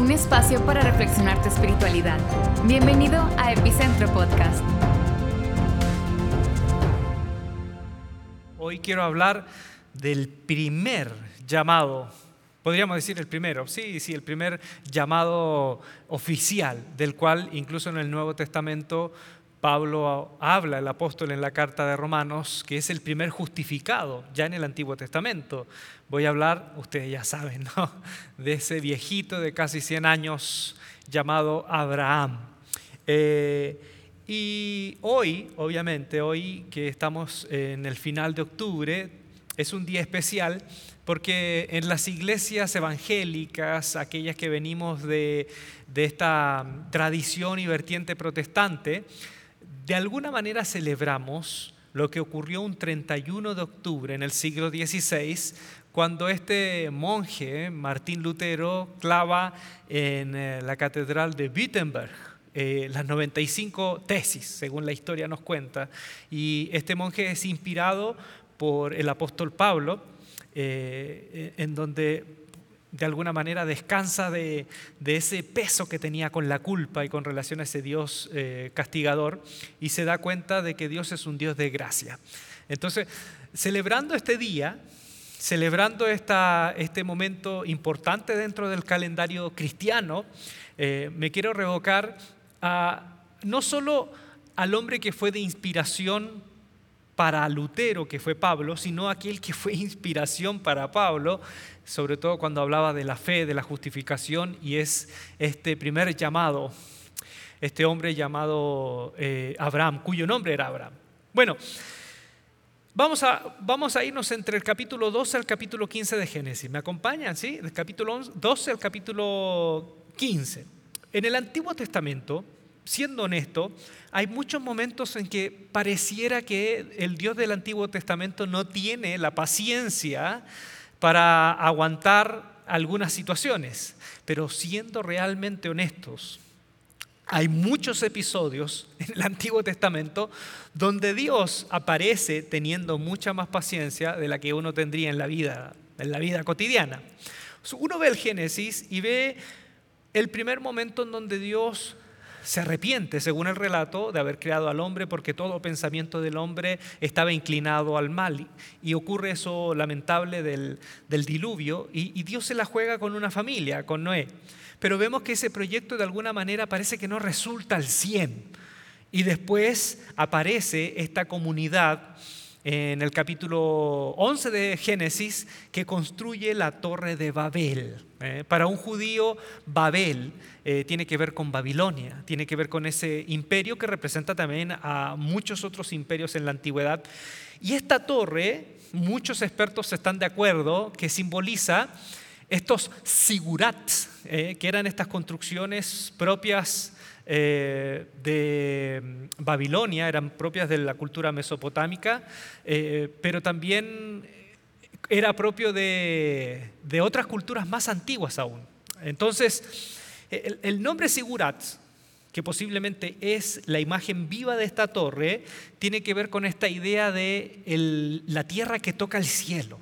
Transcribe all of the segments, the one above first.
un espacio para reflexionar tu espiritualidad. Bienvenido a Epicentro Podcast. Hoy quiero hablar del primer llamado, podríamos decir el primero, sí, sí, el primer llamado oficial, del cual incluso en el Nuevo Testamento Pablo habla, el apóstol en la carta de Romanos, que es el primer justificado ya en el Antiguo Testamento. Voy a hablar, ustedes ya saben, ¿no? de ese viejito de casi 100 años llamado Abraham. Eh, y hoy, obviamente, hoy que estamos en el final de octubre, es un día especial porque en las iglesias evangélicas, aquellas que venimos de, de esta tradición y vertiente protestante, de alguna manera celebramos lo que ocurrió un 31 de octubre en el siglo XVI, cuando este monje, Martín Lutero, clava en eh, la catedral de Wittenberg eh, las 95 tesis, según la historia nos cuenta. Y este monje es inspirado por el apóstol Pablo, eh, en donde de alguna manera descansa de, ese peso que tenía con la culpa y con relación a ese Dios eh, castigador y se da cuenta de que Dios es un Dios de gracia. Entonces, celebrando este día, celebrando este momento importante dentro del calendario cristiano, eh, me quiero revocar no solo al hombre que fue de inspiración para Lutero, que fue Pablo, sino aquel que fue inspiración para Pablo, sobre todo cuando hablaba de la fe, de la justificación, y es este primer llamado, este hombre llamado eh, Abraham, cuyo nombre era Abraham. Bueno, vamos a, vamos a irnos entre el capítulo 12 al capítulo 15 de Génesis. ¿Me acompañan? ¿Sí? Del capítulo 12 al capítulo 15. En el Antiguo Testamento, siendo honesto, hay muchos momentos en que pareciera que el Dios del Antiguo Testamento no tiene la paciencia para aguantar algunas situaciones, pero siendo realmente honestos, hay muchos episodios en el Antiguo Testamento donde Dios aparece teniendo mucha más paciencia de la que uno tendría en la vida, en la vida cotidiana. Uno ve el Génesis y ve el primer momento en donde Dios se arrepiente, según el relato, de haber creado al hombre porque todo pensamiento del hombre estaba inclinado al mal. Y ocurre eso lamentable del, diluvio y, y, Dios se la juega con una familia, con Noé. Pero vemos que ese proyecto de alguna manera parece que no resulta al 100. Y después aparece esta comunidad en el capítulo 11 de Génesis que construye la torre de Babel. ¿eh? Para un judío, Babel eh, tiene que ver con Babilonia, tiene que ver con ese imperio que representa también a muchos otros imperios en la antigüedad. Y esta torre, muchos expertos están de acuerdo, que simboliza estos sigurats, ¿eh? que eran estas construcciones propias eh, de Babilonia, eran propias de la cultura mesopotámica, eh, pero también era propio de, otras culturas más antiguas aún. Entonces, el, nombre Sigurat, que posiblemente es la imagen viva de esta torre, tiene que ver con esta idea de la tierra que toca el cielo.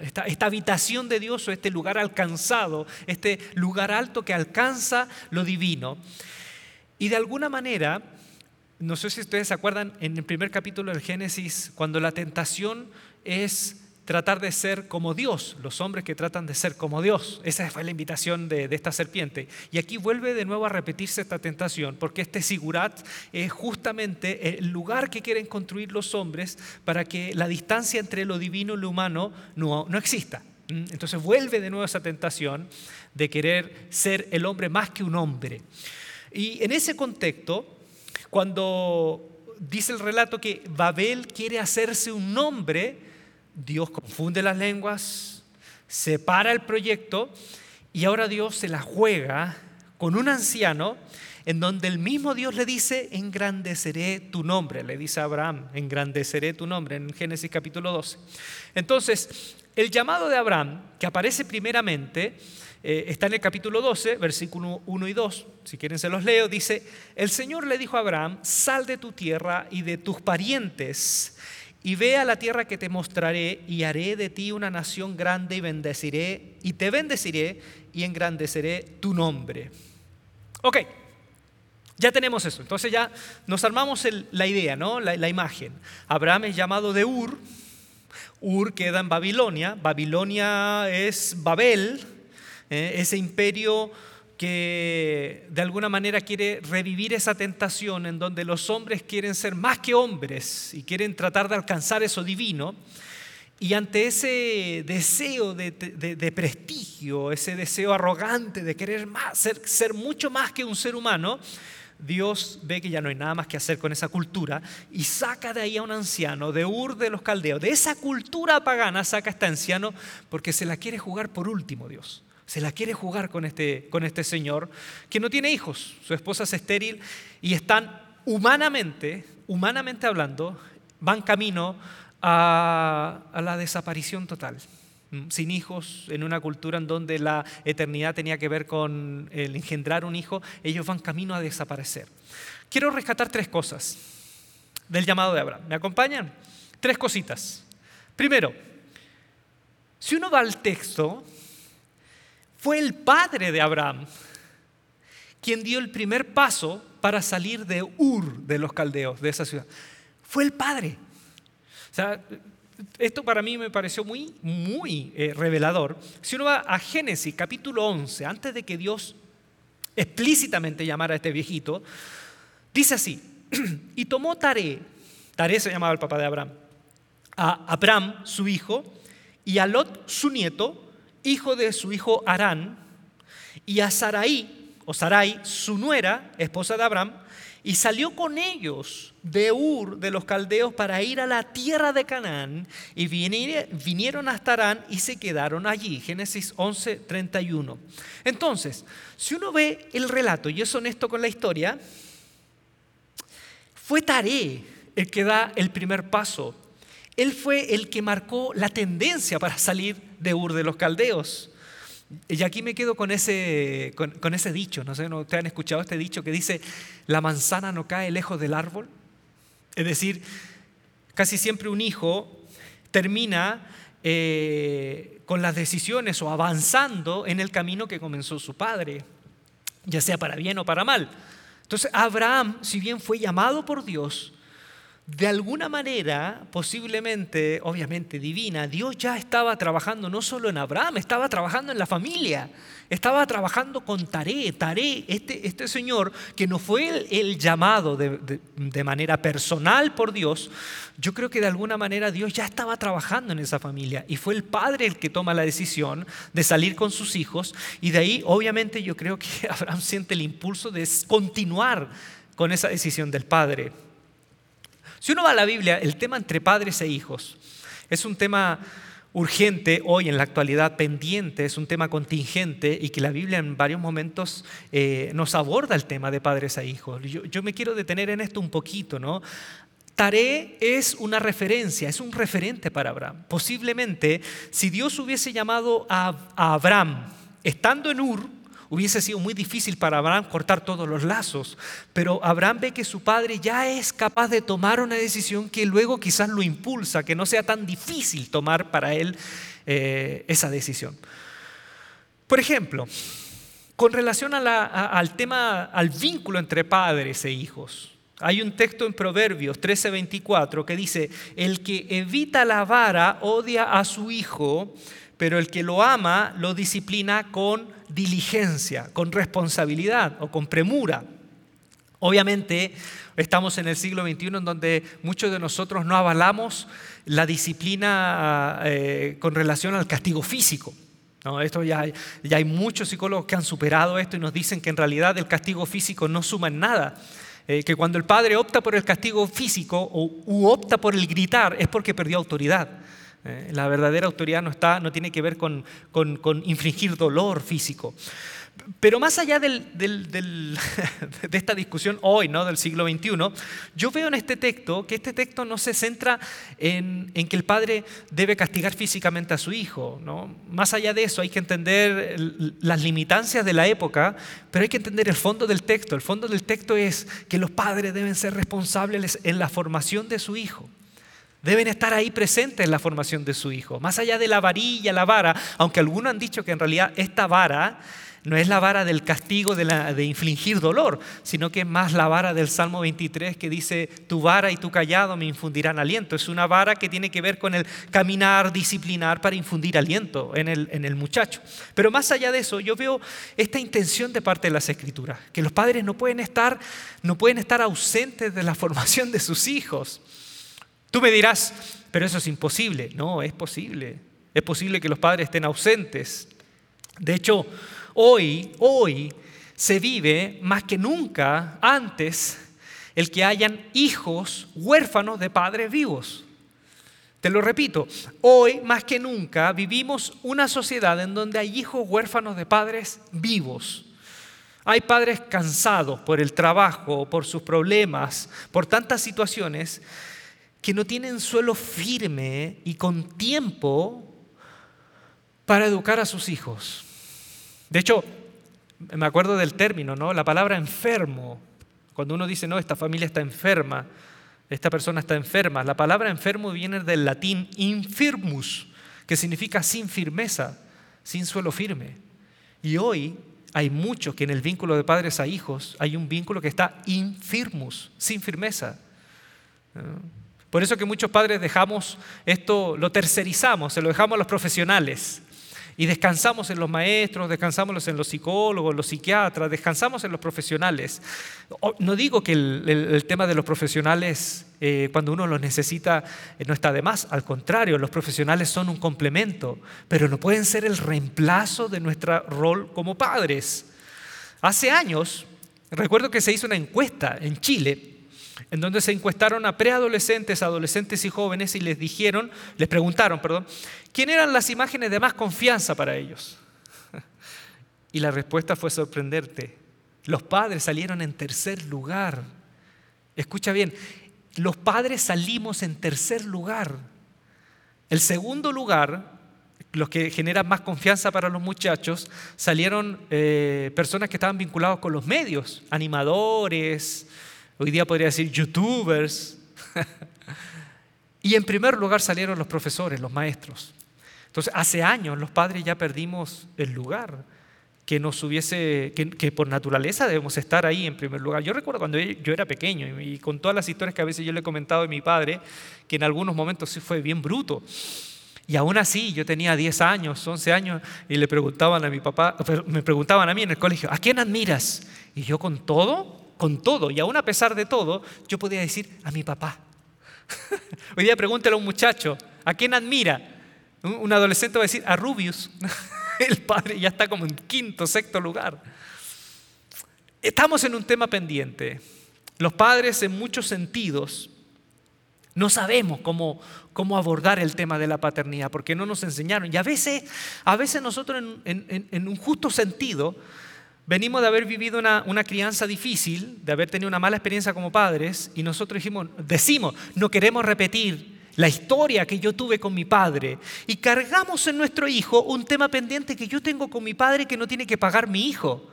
Esta, habitación de Dios o este lugar alcanzado, este lugar alto que alcanza lo divino. Y de alguna manera, no sé si ustedes se acuerdan en el primer capítulo del Génesis, cuando la tentación es tratar de ser como Dios, los hombres que tratan de ser como Dios. Esa fue la invitación de, esta serpiente. Y aquí vuelve de nuevo a repetirse esta tentación, porque este sigurat es justamente el lugar que quieren construir los hombres para que la distancia entre lo divino y lo humano no, no exista. ¿Mm? Entonces vuelve de nuevo esa tentación de querer ser el hombre más que un hombre. Y en ese contexto, cuando dice el relato que Babel quiere hacerse un nombre, Dios confunde las lenguas, separa el proyecto y ahora Dios se la juega con un anciano en donde el mismo Dios le dice, engrandeceré tu nombre, le dice a Abraham, engrandeceré tu nombre en Génesis capítulo 12. Entonces, el llamado de Abraham, que aparece primeramente, eh, está en el capítulo 12, versículo 1 y 2, si quieren se los leo, dice, el Señor le dijo a Abraham, sal de tu tierra y de tus parientes y ve a la tierra que te mostraré y haré de ti una nación grande y bendeciré y te bendeciré y engrandeceré tu nombre. Ok, ya tenemos eso. Entonces ya nos armamos la idea, ¿no? La, imagen. Abraham es llamado de Ur. Ur queda en Babilonia. Babilonia es Babel, ¿eh? ese imperio que de alguna manera quiere revivir esa tentación en donde los hombres quieren ser más que hombres y quieren tratar de alcanzar eso divino. Y ante ese deseo de, prestigio, ese deseo arrogante de querer ser, ser mucho más que un ser humano, Dios ve que ya no hay nada más que hacer con esa cultura y saca de ahí a un anciano de Ur de los Caldeos. De esa cultura pagana saca a este anciano porque se la quiere jugar por último Dios se la quiere jugar con este, con este señor que no tiene hijos, su esposa es estéril y están humanamente, humanamente hablando, van camino a, la desaparición total sin hijos, en una cultura en donde la eternidad tenía que ver con el engendrar un hijo, ellos van camino a desaparecer. Quiero rescatar tres cosas del llamado de Abraham. ¿Me acompañan? Tres cositas. Primero, si uno va al texto, fue el padre de Abraham quien dio el primer paso para salir de Ur de los caldeos, de esa ciudad. Fue el padre. O sea, esto para mí me pareció muy, muy eh, revelador. Si uno va a Génesis capítulo 11, antes de que Dios explícitamente llamara a este viejito, dice así, y tomó Taré, Taré se llamaba el papá de Abraham, a Abraham, su hijo, y a Lot, su nieto, hijo de su hijo Arán, y a Sarai, o Sarai, su nuera, esposa de Abraham, y salió con ellos de Ur de los caldeos para ir a la tierra de Canaán, y vinieron hasta Arán y se quedaron allí. Génesis 11, 31. Entonces, si uno ve el relato y es honesto con la historia, fue Taré el que da el primer paso él fue el que marcó la tendencia para salir de Ur de los Caldeos. Y aquí me quedo con ese, con, ese dicho, no sé, ¿no ¿ustedes han escuchado este dicho que dice, la manzana no cae lejos del árbol? Es decir, casi siempre un hijo termina eh, con las decisiones o avanzando en el camino que comenzó su padre, ya sea para bien o para mal. Entonces, Abraham, si bien fue llamado por Dios, de alguna manera, posiblemente, obviamente divina, Dios ya estaba trabajando no solo en Abraham, estaba trabajando en la familia, estaba trabajando con Taré. Taré, este, este señor que no fue el, llamado de, de, manera personal por Dios, yo creo que de alguna manera Dios ya estaba trabajando en esa familia y fue el padre el que toma la decisión de salir con sus hijos y de ahí, obviamente, yo creo que Abraham siente el impulso de continuar con esa decisión del padre. Si uno va a la Biblia, el tema entre padres e hijos es un tema urgente hoy en la actualidad, pendiente, es un tema contingente y que la Biblia en varios momentos eh, nos aborda el tema de padres e hijos. Yo, me quiero detener en esto un poquito, ¿no? Taré es una referencia, es un referente para Abraham. Posiblemente, si Dios hubiese llamado a, a Abraham estando en Ur, Hubiese sido muy difícil para Abraham cortar todos los lazos, pero Abraham ve que su padre ya es capaz de tomar una decisión que luego quizás lo impulsa, que no sea tan difícil tomar para él eh, esa decisión. Por ejemplo, con relación al tema, al vínculo entre padres e hijos. Hay un texto en Proverbios 13:24 que dice, el que evita la vara odia a su hijo, pero el que lo ama lo disciplina con diligencia, con responsabilidad o con premura. Obviamente estamos en el siglo XXI en donde muchos de nosotros no avalamos la disciplina eh, con relación al castigo físico. No, esto ya ya hay muchos psicólogos que han superado esto y nos dicen que en realidad el castigo físico no suma en nada. Eh, que cuando el padre opta por el castigo físico o, u opta por el gritar es porque perdió autoridad. Eh, la verdadera autoridad no, está, no tiene que ver con, infringir dolor físico. Pero más allá de esta discusión hoy, ¿no? del siglo XXI, yo veo en este texto que este texto no se centra en, que el padre debe castigar físicamente a su hijo. ¿no? Más allá de eso hay que entender las limitancias de la época, pero hay que entender el fondo del texto. El fondo del texto es que los padres deben ser responsables en la formación de su hijo. Deben estar ahí presentes en la formación de su hijo, más allá de la varilla, la vara, aunque algunos han dicho que en realidad esta vara no es la vara del castigo de, de, infligir dolor, sino que es más la vara del Salmo 23 que dice, tu vara y tu callado me infundirán aliento. Es una vara que tiene que ver con el caminar, disciplinar para infundir aliento en el, en el muchacho. Pero más allá de eso, yo veo esta intención de parte de las escrituras, que los padres no pueden estar, no pueden estar ausentes de la formación de sus hijos. Tú me dirás, pero eso es imposible. No, es posible. Es posible que los padres estén ausentes. De hecho, hoy, hoy se vive más que nunca antes el que hayan hijos huérfanos de padres vivos. Te lo repito, hoy más que nunca vivimos una sociedad en donde hay hijos huérfanos de padres vivos. Hay padres cansados por el trabajo, por sus problemas, por tantas situaciones que no tienen suelo firme y con tiempo para educar a sus hijos. De hecho, me acuerdo del término, ¿no? La palabra enfermo. Cuando uno dice, no, esta familia está enferma, esta persona está enferma. La palabra enfermo viene del latín infirmus, que significa sin firmeza, sin suelo firme. Y hoy hay muchos que en el vínculo de padres a hijos hay un vínculo que está infirmus, sin firmeza. Por eso que muchos padres dejamos esto, lo tercerizamos, se lo dejamos a los profesionales. Y descansamos en los maestros, descansamos en los psicólogos, los psiquiatras, descansamos en los profesionales. No digo que el, tema de los profesionales, eh, cuando uno los necesita, eh, no está de más. Al contrario, los profesionales son un complemento, pero no pueden ser el reemplazo de nuestro rol como padres. Hace años, recuerdo que se hizo una encuesta en Chile en donde se encuestaron a preadolescentes, adolescentes y jóvenes y les dijeron, les preguntaron, perdón, quién eran las imágenes de más confianza para ellos. Y la respuesta fue sorprenderte. Los padres salieron en tercer lugar. Escucha bien, los padres salimos en tercer lugar. El segundo lugar, los que generan más confianza para los muchachos, salieron eh, personas que estaban vinculados con los medios, animadores, hoy día podría decir youtubers. y en primer lugar salieron los profesores, los maestros. Entonces, hace años los padres ya perdimos el lugar que nos hubiese, que, por naturaleza debemos estar ahí en primer lugar. Yo recuerdo cuando yo era pequeño y, con todas las historias que a veces yo le he comentado de mi padre, que en algunos momentos sí fue bien bruto. Y aún así, yo tenía 10 años, 11 años, y le preguntaban a mi papá, me preguntaban a mí en el colegio, ¿a quién admiras? Y yo con todo, con todo, y aún a pesar de todo, yo podía decir a mi papá. Hoy día pregúntale a un muchacho, ¿a quién admira? Un adolescente va a decir a Rubius. El padre ya está como en quinto, sexto lugar. Estamos en un tema pendiente. Los padres en muchos sentidos no sabemos cómo, cómo abordar el tema de la paternidad porque no nos enseñaron. Y a veces, a veces nosotros en un justo sentido venimos de haber vivido una, crianza difícil, de haber tenido una mala experiencia como padres, y nosotros dijimos, decimos, no queremos repetir la historia que yo tuve con mi padre, y cargamos en nuestro hijo un tema pendiente que yo tengo con mi padre que no tiene que pagar mi hijo.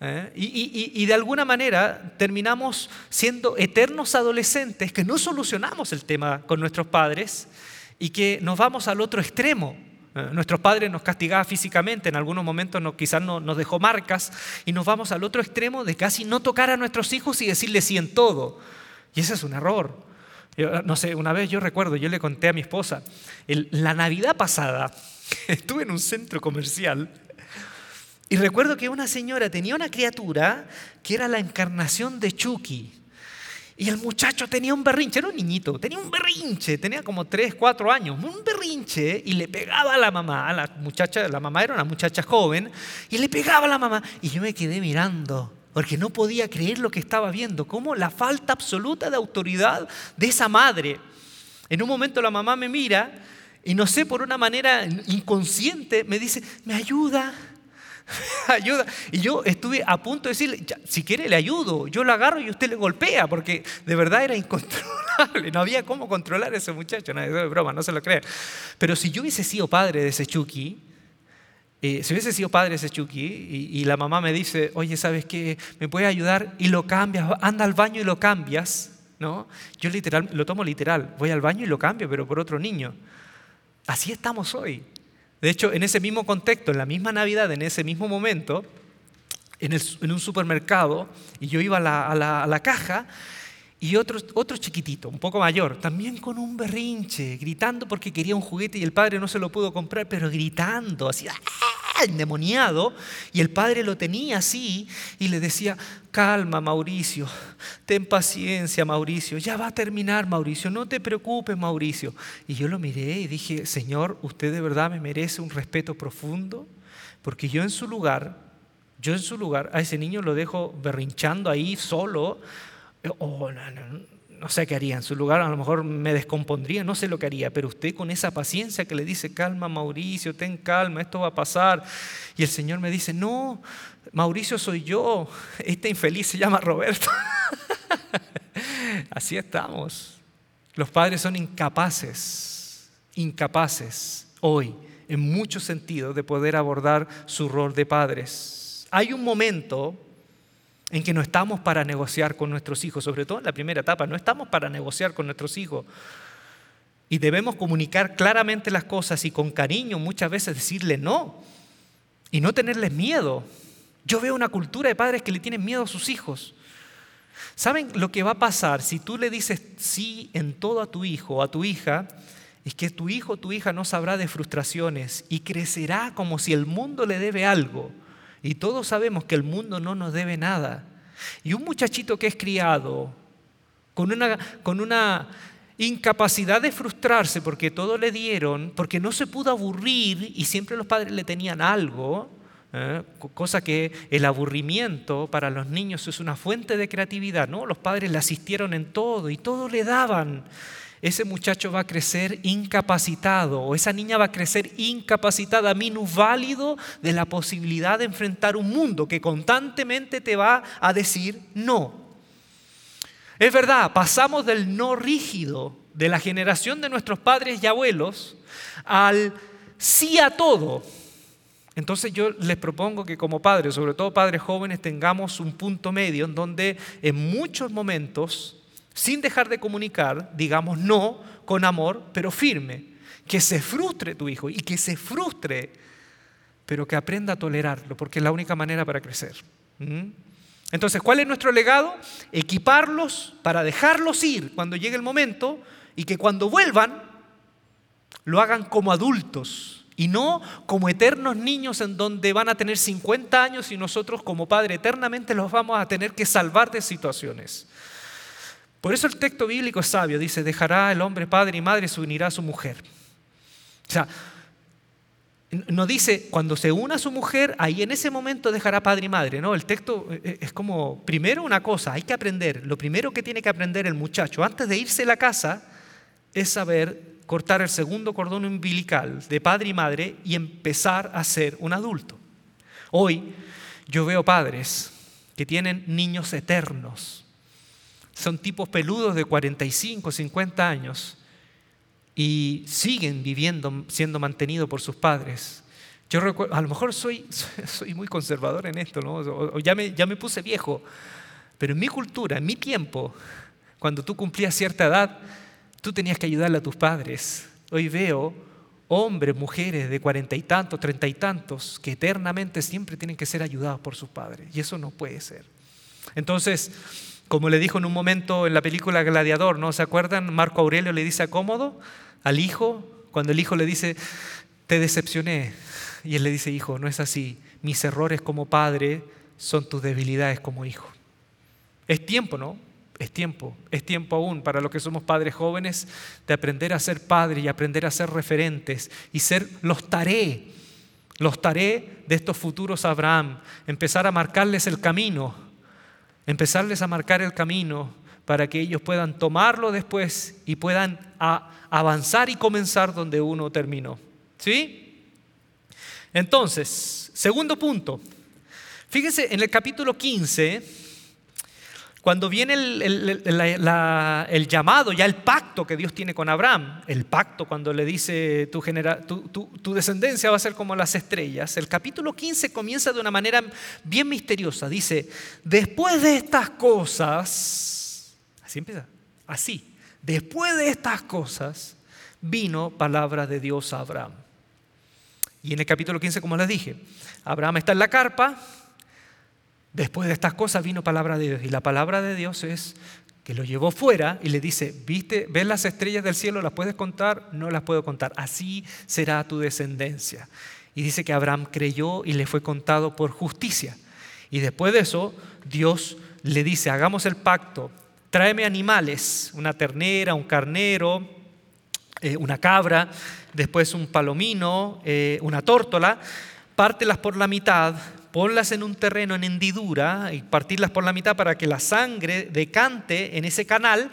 ¿eh? Y, y de alguna manera terminamos siendo eternos adolescentes que no solucionamos el tema con nuestros padres y que nos vamos al otro extremo. Eh, nuestros padres nos castigaban físicamente, en algunos momentos quizás nos dejó marcas y nos vamos al otro extremo de casi no tocar a nuestros hijos y decirles sí en todo. Y ese es un error. no sé, una vez yo recuerdo, yo le conté a mi esposa, la Navidad pasada estuve en un centro comercial y recuerdo que una señora tenía una criatura que era la encarnación de Chucky. Y el muchacho tenía un berrinche, era un niñito, tenía un berrinche, tenía como 3, 4 años, un berrinche y le pegaba a la mamá, la muchacha, la mamá era una muchacha joven, y le pegaba a la mamá. Y yo me quedé mirando, porque no podía creer lo que estaba viendo, como la falta absoluta de autoridad de esa madre. En un momento la mamá me mira y no sé, por una manera inconsciente, me dice, me ayuda, ayuda. Y yo estuve a punto de decirle, si quiere le ayudo, yo lo agarro y usted le golpea, porque de verdad era incontrolable, no había cómo controlar a ese muchacho, no, es broma, no se lo cree. Pero si yo hubiese sido padre de ese Chucky, eh, si hubiese sido padre ese Chucky y, la mamá me dice, oye, ¿sabes qué? ¿Me puede ayudar? Y lo cambias, anda al baño y lo cambias. ¿no? Yo literal, lo tomo literal, voy al baño y lo cambio, pero por otro niño. Así estamos hoy. De hecho, en ese mismo contexto, en la misma Navidad, en ese mismo momento, en, un supermercado, y yo iba a la, caja, y otro, otro chiquitito, un poco mayor, también con un berrinche, gritando porque quería un juguete y el padre no se lo pudo comprar, pero gritando, así, ¡ah! endemoniado, y el padre lo tenía así y le decía, calma Mauricio, ten paciencia Mauricio, ya va a terminar Mauricio, no te preocupes Mauricio. Y yo lo miré y dije, Señor, usted de verdad me merece un respeto profundo, porque yo en su lugar, yo en su lugar, a ese niño lo dejo berrinchando ahí solo, o no sé qué haría, en su lugar a lo mejor me descompondría, no sé lo que haría, pero usted con esa paciencia que le dice, calma Mauricio, ten calma, esto va a pasar. Y el Señor me dice, no, Mauricio soy yo, este infeliz se llama Roberto. Así estamos. Los padres son incapaces, incapaces hoy, en muchos sentidos, de poder abordar su rol de padres. Hay un momento en que no estamos para negociar con nuestros hijos, sobre todo en la primera etapa, no estamos para negociar con nuestros hijos. Y debemos comunicar claramente las cosas y con cariño muchas veces decirle no y no tenerles miedo. Yo veo una cultura de padres que le tienen miedo a sus hijos. ¿Saben lo que va a pasar si tú le dices sí en todo a tu hijo o a tu hija? Es que tu hijo o tu hija no sabrá de frustraciones y crecerá como si el mundo le debe algo y todos sabemos que el mundo no nos debe nada. Y un muchachito que es criado con una, con una incapacidad de frustrarse porque todo le dieron, porque no se pudo aburrir y siempre los padres le tenían algo, ¿eh? cosa que el aburrimiento para los niños es una fuente de creatividad, ¿no? Los padres le asistieron en todo y todo le daban ese muchacho va a crecer incapacitado o esa niña va a crecer incapacitada, minusválido de la posibilidad de enfrentar un mundo que constantemente te va a decir no. Es verdad, pasamos del no rígido de la generación de nuestros padres y abuelos al sí a todo. Entonces yo les propongo que como padres, sobre todo padres jóvenes, tengamos un punto medio en donde en muchos momentos sin dejar de comunicar, digamos no con amor, pero firme. Que se frustre tu hijo y que se frustre, pero que aprenda a tolerarlo, porque es la única manera para crecer. ¿Mm? Entonces, ¿cuál es nuestro legado? Equiparlos para dejarlos ir cuando llegue el momento y que cuando vuelvan lo hagan como adultos y no como eternos niños en donde van a tener 50 años y nosotros como padre eternamente los vamos a tener que salvar de situaciones. Por eso el texto bíblico es sabio, dice, dejará el hombre padre y madre y se unirá a su mujer. O sea, no dice, cuando se una a su mujer, ahí en ese momento dejará padre y madre. No, el texto eh, eh, es como, primero una cosa, hay que aprender, lo primero que tiene que aprender el muchacho antes de irse a la casa es saber cortar el segundo cordón umbilical de padre y madre y empezar a ser un adulto. Hoy yo veo padres que tienen niños eternos son tipos peludos de 45, 50 años y siguen viviendo, siendo mantenidos por sus padres. Yo recuerdo, a lo mejor soy, soy muy conservador en esto, ¿no? o, ya, me, ya me puse viejo, pero en mi cultura, en mi tiempo, cuando tú cumplías cierta edad, tú tenías que ayudarle a tus padres. Hoy veo hombres, mujeres de cuarenta y tantos, treinta y tantos, que eternamente siempre tienen que ser ayudados por sus padres. Y eso no puede ser. Entonces, como le dijo en un momento en la película Gladiador, ¿no se acuerdan? Marco Aurelio le dice a Cómodo, al hijo, cuando el hijo le dice, te decepcioné. Y él le dice, hijo, no es así. Mis errores como padre son tus debilidades como hijo. Es tiempo, ¿no? Es tiempo, es tiempo aún para los que somos padres jóvenes de aprender a ser padres y aprender a ser referentes y ser los taré, los taré de estos futuros Abraham, empezar a marcarles el camino empezarles a marcar el camino para que ellos puedan tomarlo después y puedan avanzar y comenzar donde uno terminó. ¿Sí? Entonces, segundo punto. Fíjense en el capítulo 15 cuando viene el, llamado, ya el pacto que Dios tiene con Abraham, el pacto cuando le dice tu, tu, descendencia va a ser como las estrellas, el capítulo 15 comienza de una manera bien misteriosa. Dice, después de estas cosas, así empieza, Así, después de estas cosas, vino palabra de Dios a Abraham. Y en el capítulo 15, como les dije, Abraham está en la carpa, después de estas cosas vino palabra de Dios. Y la palabra de Dios es que lo llevó fuera y le dice, ¿viste? ¿Ves las estrellas del cielo? ¿Las puedes contar? No las puedo contar. Así será tu descendencia. Y dice que Abraham creyó y le fue contado por justicia. Y después de eso, Dios le dice, hagamos el pacto, tráeme animales, una ternera, un carnero, eh, una cabra, después un palomino, eh, una tórtola, pártelas por la mitad, ponlas en un terreno en hendidura y partirlas por la mitad para que la sangre decante en ese canal.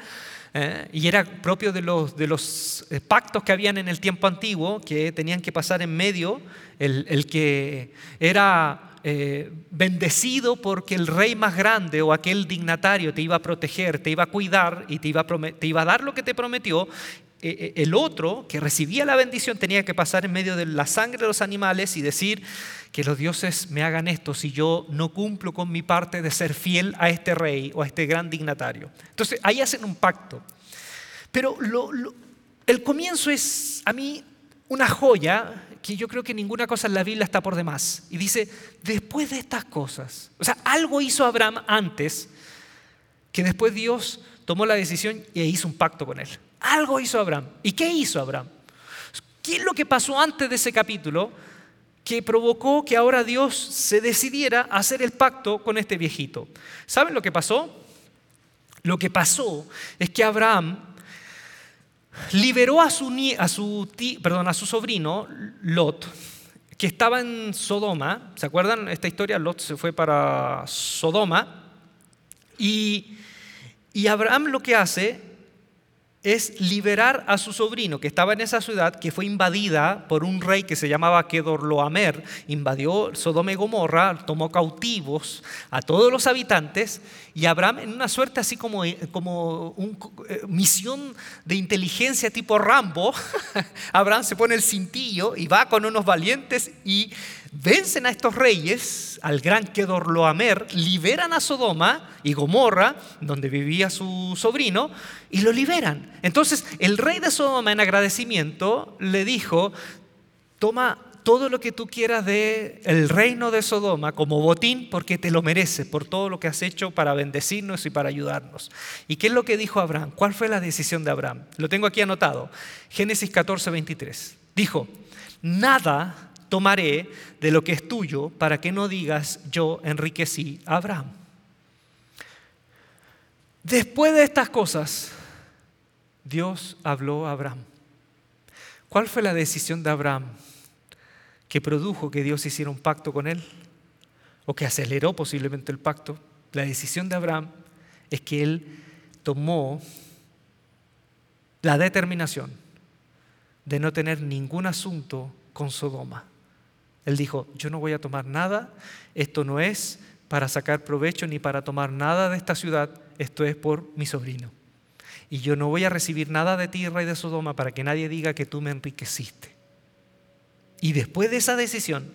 Eh, y era propio de los, de los pactos que habían en el tiempo antiguo, que tenían que pasar en medio, el, el que era eh, bendecido porque el rey más grande o aquel dignatario te iba a proteger, te iba a cuidar y te iba a, te iba a dar lo que te prometió, eh, eh, el otro que recibía la bendición tenía que pasar en medio de la sangre de los animales y decir que los dioses me hagan esto si yo no cumplo con mi parte de ser fiel a este rey o a este gran dignatario. Entonces ahí hacen un pacto. Pero el comienzo es a mí una joya que yo creo que ninguna cosa en la Biblia está por demás. Y dice, después de estas cosas, o sea, algo hizo Abraham antes, que después Dios tomó la decisión y hizo un pacto con él. Algo hizo Abraham. ¿Y qué hizo Abraham? ¿Qué es lo que pasó antes de ese capítulo que provocó que ahora Dios se decidiera a hacer el pacto con este viejito? ¿Saben lo que pasó? Lo que pasó es que Abraham liberó a su, a su, perdón, a su sobrino Lot, que estaba en Sodoma. ¿Se acuerdan esta historia? Lot se fue para Sodoma. Y, y Abraham lo que hace es liberar a su sobrino que estaba en esa ciudad que fue invadida por un rey que se llamaba Kedorloamer, invadió Sodoma y Gomorra, tomó cautivos a todos los habitantes y Abraham en una suerte así como, como una eh, misión de inteligencia tipo Rambo, Abraham se pone el cintillo y va con unos valientes y vencen a estos reyes, al gran Kedorloamer, liberan a Sodoma y Gomorra, donde vivía su sobrino, y lo liberan. Entonces el rey de Sodoma en agradecimiento le dijo, toma todo lo que tú quieras de el reino de Sodoma como botín porque te lo mereces por todo lo que has hecho para bendecirnos y para ayudarnos. ¿Y qué es lo que dijo Abraham? ¿Cuál fue la decisión de Abraham? Lo tengo aquí anotado. Génesis 14, 23. Dijo, nada tomaré de lo que es tuyo para que no digas yo enriquecí a Abraham. Después de estas cosas, Dios habló a Abraham. ¿Cuál fue la decisión de Abraham que produjo que Dios hiciera un pacto con él? ¿O que aceleró posiblemente el pacto? La decisión de Abraham es que él tomó la determinación de no tener ningún asunto con Sodoma. Él dijo, yo no voy a tomar nada, esto no es para sacar provecho ni para tomar nada de esta ciudad, esto es por mi sobrino. Y yo no voy a recibir nada de ti, rey de Sodoma, para que nadie diga que tú me enriqueciste. Y después de esa decisión,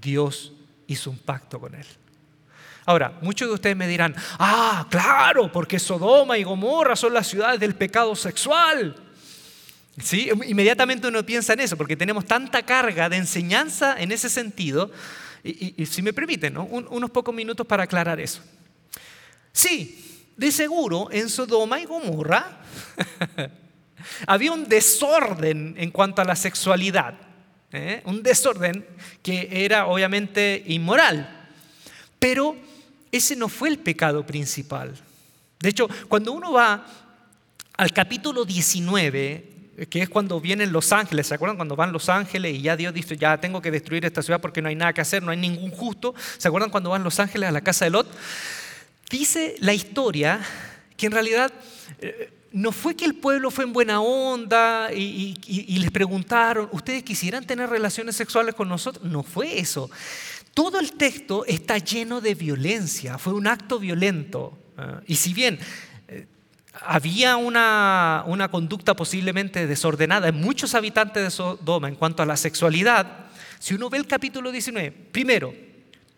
Dios hizo un pacto con él. Ahora, muchos de ustedes me dirán, ah, claro, porque Sodoma y Gomorra son las ciudades del pecado sexual. ¿Sí? Inmediatamente uno piensa en eso, porque tenemos tanta carga de enseñanza en ese sentido. Y, si me permiten, unos pocos minutos para aclarar eso. Sí, de seguro en Sodoma y Gomorra había un desorden en cuanto a la sexualidad. ¿eh? Un desorden que era obviamente inmoral. Pero ese no fue el pecado principal. De hecho, cuando uno va al capítulo 19 que es cuando vienen los ángeles, ¿se acuerdan cuando van los ángeles y ya Dios dice, ya tengo que destruir esta ciudad porque no hay nada que hacer, no hay ningún justo? ¿Se acuerdan cuando van los ángeles a la casa de Lot? Dice la historia que en realidad eh, no fue que el pueblo fue en buena onda y, y les preguntaron, ¿ustedes quisieran tener relaciones sexuales con nosotros? No fue eso. Todo el texto está lleno de violencia, fue un acto violento. ¿ah? Y si bien había una, conducta posiblemente desordenada en muchos habitantes de Sodoma en cuanto a la sexualidad. Si uno ve el capítulo 19, primero,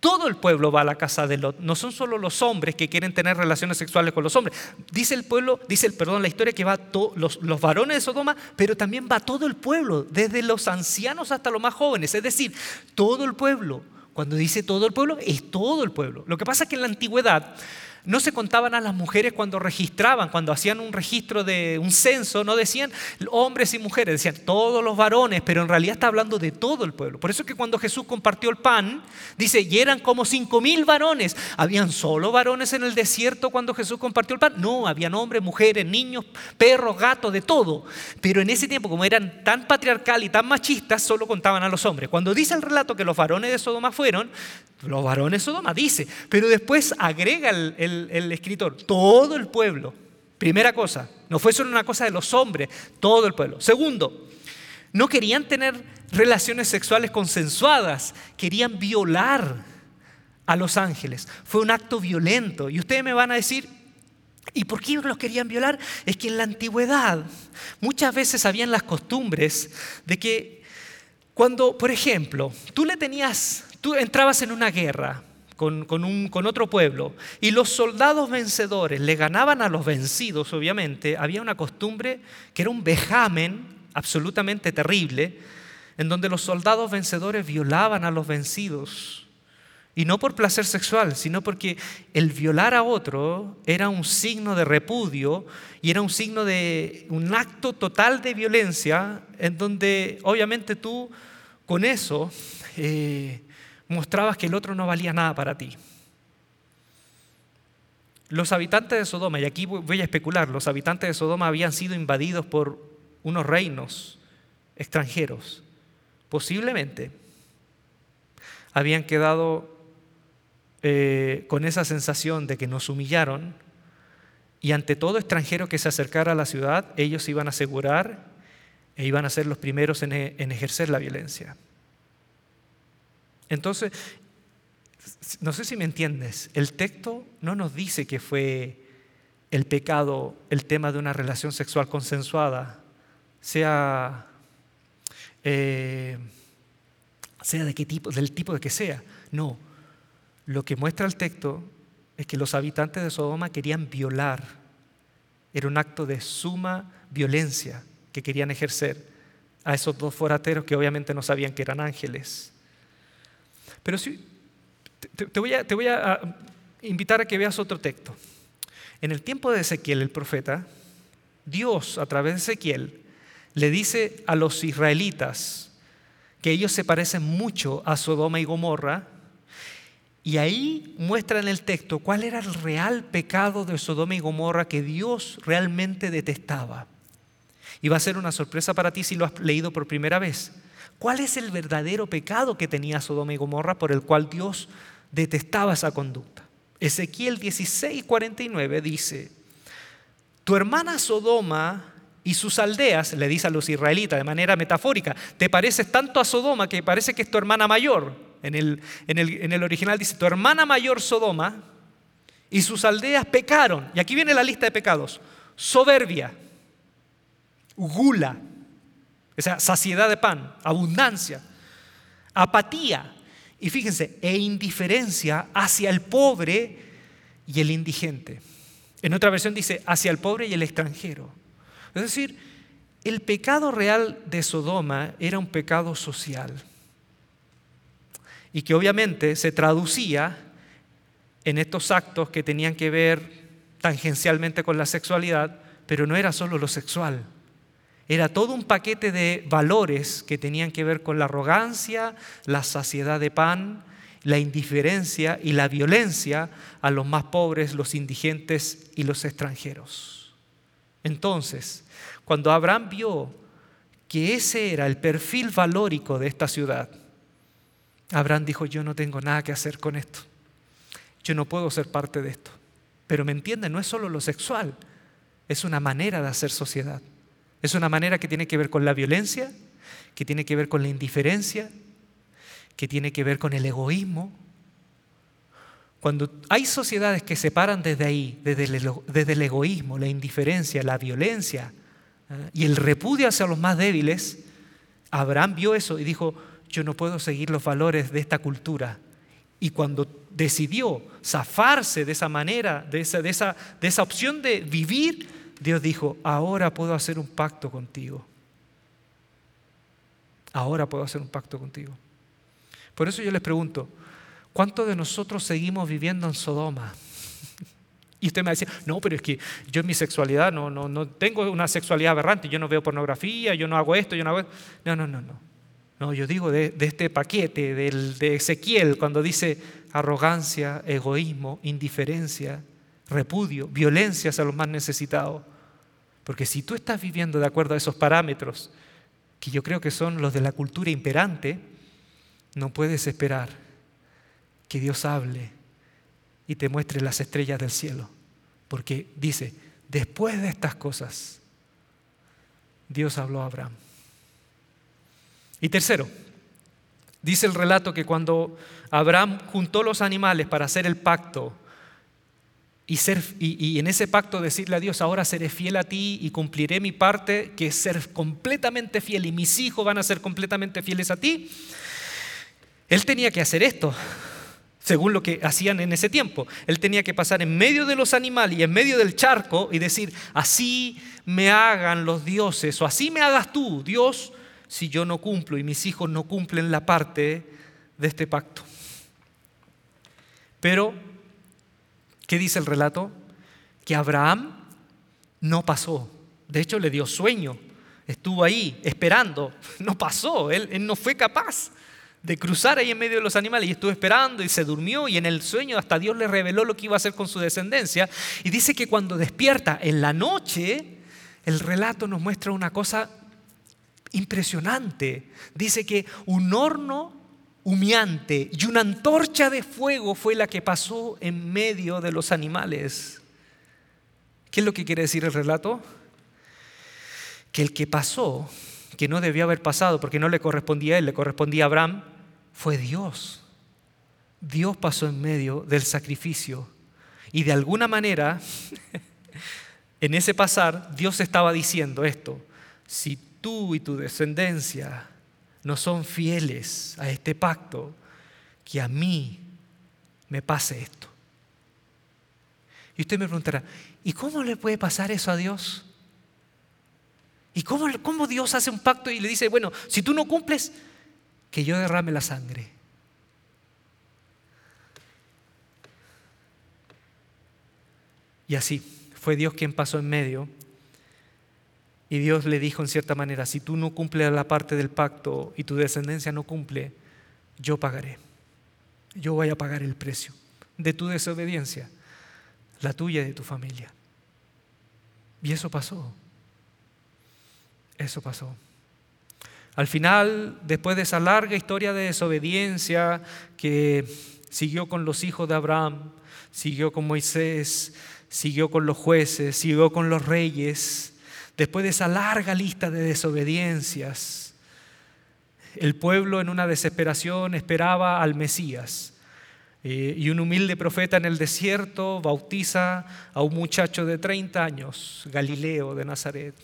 todo el pueblo va a la casa de Lot. No son solo los hombres que quieren tener relaciones sexuales con los hombres. Dice el pueblo, dice el perdón, la historia que va los, los varones de Sodoma, pero también va todo el pueblo, desde los ancianos hasta los más jóvenes. Es decir, todo el pueblo. Cuando dice todo el pueblo, es todo el pueblo. Lo que pasa es que en la antigüedad no se contaban a las mujeres cuando registraban, cuando hacían un registro de un censo, no decían hombres y mujeres, decían todos los varones, pero en realidad está hablando de todo el pueblo. Por eso es que cuando Jesús compartió el pan, dice, y eran como cinco mil varones. ¿Habían solo varones en el desierto cuando Jesús compartió el pan? No, habían hombres, mujeres, niños, perros, gatos, de todo. Pero en ese tiempo, como eran tan patriarcal y tan machistas, solo contaban a los hombres. Cuando dice el relato que los varones de Sodoma fueron, los varones de Sodoma, dice, pero después agrega el, escritor, todo el pueblo. Primera cosa, no fue solo una cosa de los hombres, todo el pueblo. Segundo, no querían tener relaciones sexuales consensuadas, querían violar a los ángeles. Fue un acto violento. Y ustedes me van a decir, ¿y por qué los querían violar? Es que en la antigüedad muchas veces habían las costumbres de que cuando, por ejemplo, tú le tenías Tú entrabas en una guerra con, con, otro pueblo y los soldados vencedores le ganaban a los vencidos, obviamente, había una costumbre que era un vejamen absolutamente terrible, en donde los soldados vencedores violaban a los vencidos. Y no por placer sexual, sino porque el violar a otro era un signo de repudio y era un signo de un acto total de violencia, en donde obviamente tú con eso eh, mostrabas que el otro no valía nada para ti. Los habitantes de Sodoma, y aquí voy a especular, los habitantes de Sodoma habían sido invadidos por unos reinos extranjeros. Posiblemente habían quedado eh, con esa sensación de que nos humillaron y ante todo extranjero que se acercara a la ciudad, ellos iban a asegurar e iban a ser los primeros en ejercer la violencia. Entonces, no sé si me entiendes, el texto no nos dice que fue el pecado el tema de una relación sexual consensuada, sea, eh, sea de qué tipo, del tipo de que sea. No, lo que muestra el texto es que los habitantes de Sodoma querían violar. Era un acto de suma violencia que querían ejercer a esos dos forateros que obviamente no sabían que eran ángeles. Pero sí, te, voy, a, te voy a invitar a que veas otro texto. En el tiempo de Ezequiel, el profeta, Dios a través de Ezequiel le dice a los israelitas que ellos se parecen mucho a Sodoma y Gomorra, y ahí muestra en el texto cuál era el real pecado de Sodoma y Gomorra que Dios realmente detestaba. Y va a ser una sorpresa para ti si lo has leído por primera vez. ¿Cuál es el verdadero pecado que tenía Sodoma y Gomorra por el cual Dios detestaba esa conducta? Ezequiel 16, 49 dice, tu hermana Sodoma y sus aldeas, le dice a los israelitas de manera metafórica, te pareces tanto a Sodoma que parece que es tu hermana mayor. En el, en el, en el original dice, tu hermana mayor Sodoma y sus aldeas pecaron. Y aquí viene la lista de pecados. Soberbia, gula, esa saciedad de pan, abundancia, apatía y fíjense, e indiferencia hacia el pobre y el indigente. En otra versión dice hacia el pobre y el extranjero. Es decir, el pecado real de Sodoma era un pecado social y que obviamente se traducía en estos actos que tenían que ver tangencialmente con la sexualidad, pero no era solo lo sexual. Era todo un paquete de valores que tenían que ver con la arrogancia, la saciedad de pan, la indiferencia y la violencia a los más pobres, los indigentes y los extranjeros. Entonces, cuando Abraham vio que ese era el perfil valórico de esta ciudad, Abraham dijo, yo no tengo nada que hacer con esto. Yo no puedo ser parte de esto. Pero me entienden, no es solo lo sexual, es una manera de hacer sociedad. Es una manera que tiene que ver con la violencia, que tiene que ver con la indiferencia, que tiene que ver con el egoísmo. Cuando hay sociedades que se paran desde ahí, desde el, egoísmo, la indiferencia, la violencia ¿eh? y el repudio hacia los más débiles, Abraham vio eso y dijo, yo no puedo seguir los valores de esta cultura. Y cuando decidió zafarse de esa manera, de esa opción de vivir, Dios dijo, ahora puedo hacer un pacto contigo. Ahora puedo hacer un pacto contigo. Por eso yo les pregunto, ¿cuántos de nosotros seguimos viviendo en Sodoma? Y usted me decía, no, pero es que yo en mi sexualidad no, no, no tengo una sexualidad aberrante, yo no veo pornografía, yo no hago esto, yo no hago esto. No, no, no, no. No, yo digo de, este paquete de Ezequiel cuando dice arrogancia, egoísmo, indiferencia, repudio, violencia a los más necesitados. Porque si tú estás viviendo de acuerdo a esos parámetros, que yo creo que son los de la cultura imperante, no puedes esperar que Dios hable y te muestre las estrellas del cielo. Porque dice, después de estas cosas, Dios habló a Abraham. Y tercero, dice el relato que cuando Abraham juntó los animales para hacer el pacto, y, ser, y, en ese pacto decirle a Dios, ahora seré fiel a ti y cumpliré mi parte, que es ser completamente fiel y mis hijos van a ser completamente fieles a ti, él tenía que hacer esto, según lo que hacían en ese tiempo. Él tenía que pasar en medio de los animales y en medio del charco y decir, así me hagan los dioses o así me hagas tú, Dios, si yo no cumplo y mis hijos no cumplen la parte de este pacto. Pero, ¿qué dice el relato? Que Abraham no pasó. De hecho, le dio sueño. Estuvo ahí esperando. No pasó. Él, no fue capaz de cruzar ahí en medio de los animales y estuvo esperando y se durmió y en el sueño hasta Dios le reveló lo que iba a hacer con su descendencia. Y dice que cuando despierta en la noche, el relato nos muestra una cosa impresionante. Dice que un horno humeante y una antorcha de fuego fue la que pasó en medio de los animales. ¿Qué es lo que quiere decir el relato? Que el que pasó, que no debió haber pasado porque no le correspondía a él, le correspondía a Abraham, fue Dios. Dios pasó en medio del sacrificio. Y de alguna manera, en ese pasar, Dios estaba diciendo esto, si tú y tu descendencia no son fieles a este pacto, que a mí me pase esto. Y usted me preguntará, ¿y cómo le puede pasar eso a Dios? ¿Y cómo, cómo, Dios hace un pacto y le dice, bueno, si tú no cumples, que yo derrame la sangre? Y así fue Dios quien pasó en medio y Dios le dijo en cierta manera, si tú no cumples la parte del pacto y tu descendencia no cumple, yo pagaré. Yo voy a pagar el precio de tu desobediencia, la tuya y de tu familia. Y eso pasó. Eso pasó. Al final, después de esa larga historia de desobediencia que siguió con los hijos de Abraham, siguió con Moisés, siguió con los jueces, siguió con los reyes, Después de esa larga lista de desobediencias, el pueblo en una desesperación esperaba al Mesías. Eh, y un humilde profeta en el desierto bautiza a un muchacho de 30 años, Galileo de Nazaret.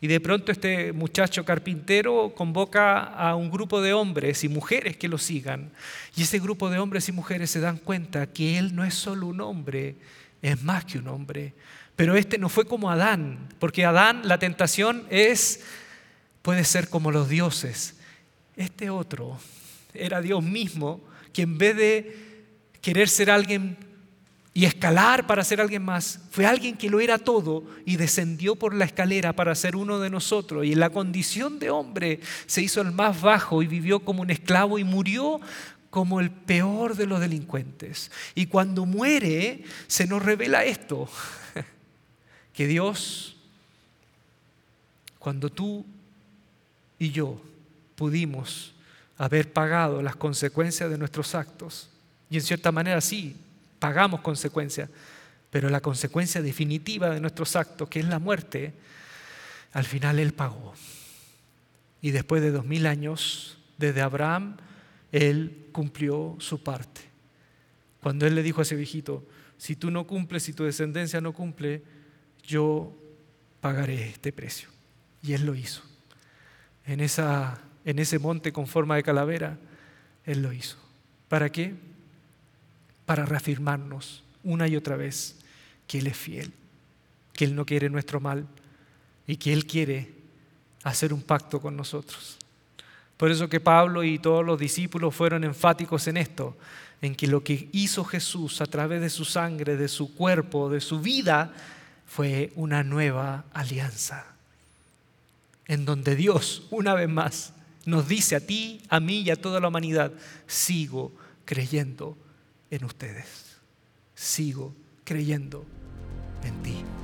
Y de pronto este muchacho carpintero convoca a un grupo de hombres y mujeres que lo sigan. Y ese grupo de hombres y mujeres se dan cuenta que él no es solo un hombre, es más que un hombre. Pero este no fue como Adán, porque Adán la tentación es, puede ser como los dioses. Este otro era Dios mismo, que en vez de querer ser alguien y escalar para ser alguien más, fue alguien que lo era todo y descendió por la escalera para ser uno de nosotros. Y en la condición de hombre se hizo el más bajo y vivió como un esclavo y murió como el peor de los delincuentes. Y cuando muere se nos revela esto que Dios, cuando tú y yo pudimos haber pagado las consecuencias de nuestros actos, y en cierta manera sí, pagamos consecuencias, pero la consecuencia definitiva de nuestros actos, que es la muerte, al final Él pagó. Y después de dos mil años, desde Abraham, Él cumplió su parte. Cuando Él le dijo a ese viejito, si tú no cumples, si tu descendencia no cumple, yo pagaré este precio. Y Él lo hizo. En, esa, en ese monte con forma de calavera, Él lo hizo. ¿Para qué? para reafirmarnos una y otra vez que Él es fiel, que Él no quiere nuestro mal y que Él quiere hacer un pacto con nosotros. Por eso que Pablo y todos los discípulos fueron enfáticos en esto, en que lo que hizo Jesús a través de su sangre, de su cuerpo, de su vida, fue una nueva alianza, en donde Dios, una vez más, nos dice a ti, a mí y a toda la humanidad, sigo creyendo en ustedes, sigo creyendo en ti.